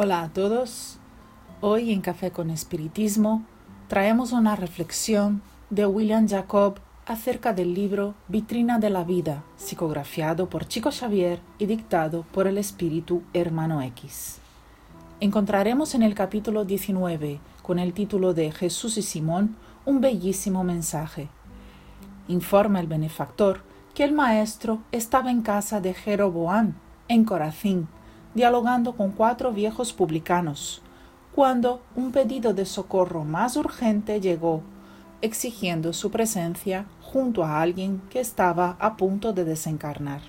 Hola a todos. Hoy en Café con Espiritismo traemos una reflexión de William Jacob acerca del libro Vitrina de la Vida, psicografiado por Chico Xavier y dictado por el espíritu Hermano X. Encontraremos en el capítulo 19, con el título de Jesús y Simón, un bellísimo mensaje. Informa el benefactor que el maestro estaba en casa de Jeroboam, en Corazín, dialogando con cuatro viejos publicanos, cuando un pedido de socorro más urgente llegó, exigiendo su presencia junto a alguien que estaba a punto de desencarnar.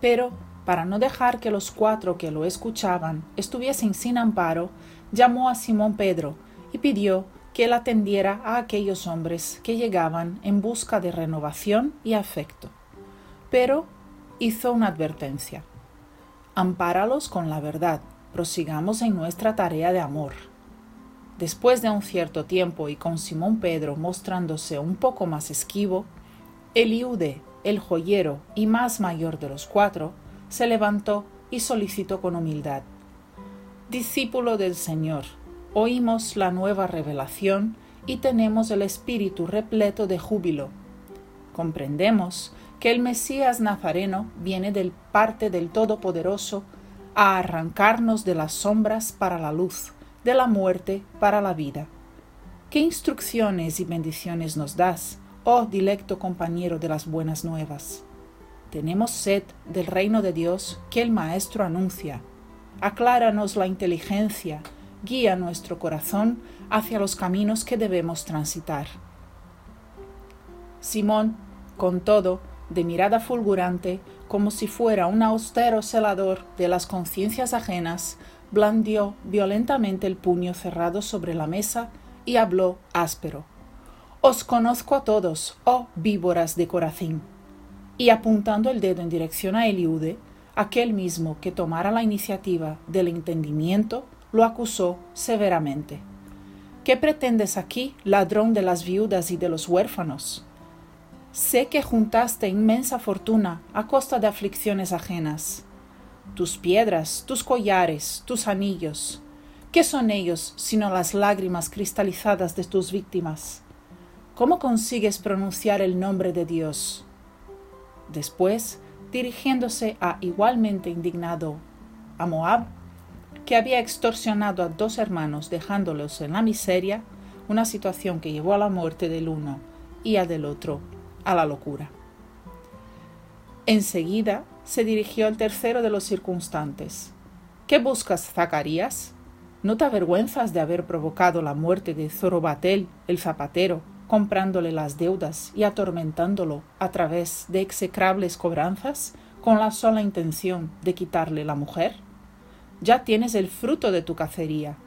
Pero, para no dejar que los cuatro que lo escuchaban estuviesen sin amparo, llamó a Simón Pedro y pidió que él atendiera a aquellos hombres que llegaban en busca de renovación y afecto. Pero hizo una advertencia. Ampáralos con la verdad, prosigamos en nuestra tarea de amor. Después de un cierto tiempo y con Simón Pedro mostrándose un poco más esquivo, Eliude, el joyero y más mayor de los cuatro, se levantó y solicitó con humildad. Discípulo del Señor, oímos la nueva revelación y tenemos el espíritu repleto de júbilo. Comprendemos que el Mesías Nazareno viene del parte del Todopoderoso a arrancarnos de las sombras para la luz, de la muerte para la vida. ¿Qué instrucciones y bendiciones nos das, oh dilecto compañero de las buenas nuevas? Tenemos sed del reino de Dios que el Maestro anuncia. Acláranos la inteligencia, guía nuestro corazón hacia los caminos que debemos transitar. Simón, con todo, de mirada fulgurante, como si fuera un austero celador de las conciencias ajenas, blandió violentamente el puño cerrado sobre la mesa y habló áspero. Os conozco a todos, oh víboras de Corazín. Y apuntando el dedo en dirección a Eliude, aquel mismo que tomara la iniciativa del entendimiento, lo acusó severamente. ¿Qué pretendes aquí, ladrón de las viudas y de los huérfanos? Sé que juntaste inmensa fortuna a costa de aflicciones ajenas. Tus piedras, tus collares, tus anillos, ¿qué son ellos sino las lágrimas cristalizadas de tus víctimas? ¿Cómo consigues pronunciar el nombre de Dios? Después, dirigiéndose a igualmente indignado a Moab, que había extorsionado a dos hermanos dejándolos en la miseria, una situación que llevó a la muerte del uno y a del otro a la locura. Enseguida se dirigió al tercero de los circunstantes. ¿Qué buscas, Zacarías? ¿No te avergüenzas de haber provocado la muerte de Zorobatel, el zapatero, comprándole las deudas y atormentándolo a través de execrables cobranzas con la sola intención de quitarle la mujer? Ya tienes el fruto de tu cacería.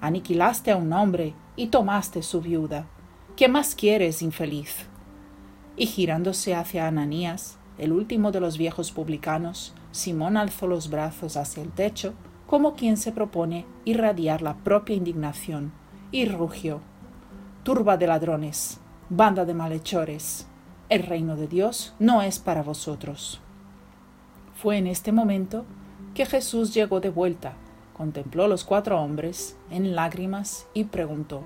Aniquilaste a un hombre y tomaste su viuda. ¿Qué más quieres, infeliz? Y girándose hacia Ananías, el último de los viejos publicanos, Simón alzó los brazos hacia el techo, como quien se propone irradiar la propia indignación, y rugió Turba de ladrones, banda de malhechores, el reino de Dios no es para vosotros. Fue en este momento que Jesús llegó de vuelta, contempló los cuatro hombres en lágrimas y preguntó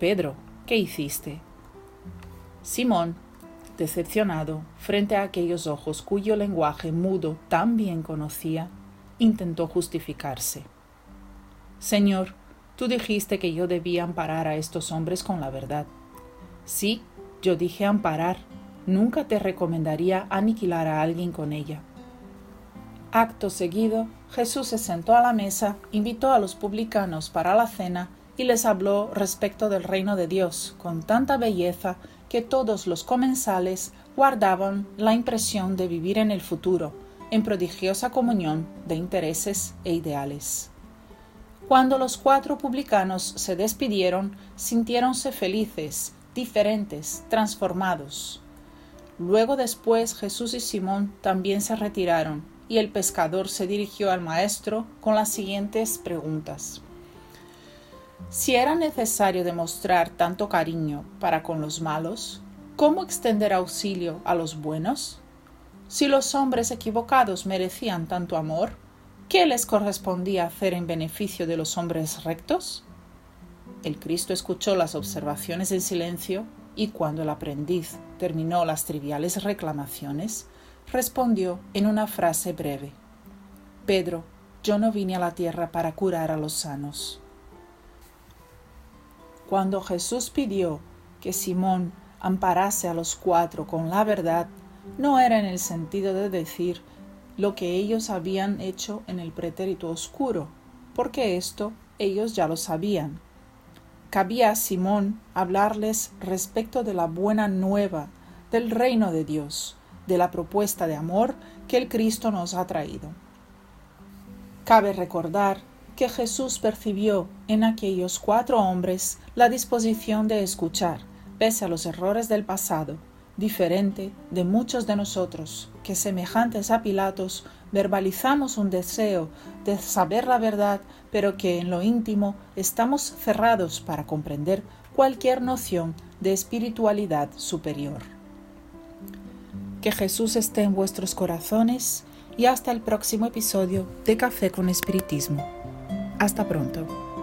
Pedro, ¿qué hiciste? Simón decepcionado frente a aquellos ojos cuyo lenguaje mudo tan bien conocía, intentó justificarse. Señor, tú dijiste que yo debía amparar a estos hombres con la verdad. Sí, yo dije amparar, nunca te recomendaría aniquilar a alguien con ella. Acto seguido, Jesús se sentó a la mesa, invitó a los publicanos para la cena y les habló respecto del reino de Dios con tanta belleza que todos los comensales guardaban la impresión de vivir en el futuro, en prodigiosa comunión de intereses e ideales. Cuando los cuatro publicanos se despidieron, sintiéronse felices, diferentes, transformados. Luego después Jesús y Simón también se retiraron, y el pescador se dirigió al maestro con las siguientes preguntas. Si era necesario demostrar tanto cariño para con los malos, ¿cómo extender auxilio a los buenos? Si los hombres equivocados merecían tanto amor, ¿Qué les correspondía hacer en beneficio de los hombres rectos? El Cristo escuchó las observaciones en silencio y cuando el aprendiz terminó las triviales reclamaciones, respondió en una frase breve. Pedro, yo no vine a la tierra para curar a los sanos. Cuando Jesús pidió que Simón amparase a los cuatro con la verdad, no era en el sentido de decir lo que ellos habían hecho en el pretérito oscuro, porque esto ellos ya lo sabían. Cabía a Simón hablarles respecto de la buena nueva del reino de Dios, de la propuesta de amor que el Cristo nos ha traído. Cabe recordar que Jesús percibió en aquellos cuatro hombres la disposición de escuchar, pese a los errores del pasado, diferente de muchos de nosotros, que semejantes a Pilatos verbalizamos un deseo de saber la verdad, pero que en lo íntimo estamos cerrados para comprender cualquier noción de espiritualidad superior. Que Jesús esté en vuestros corazones y hasta el próximo episodio de Café con Espiritismo. Hasta pronto.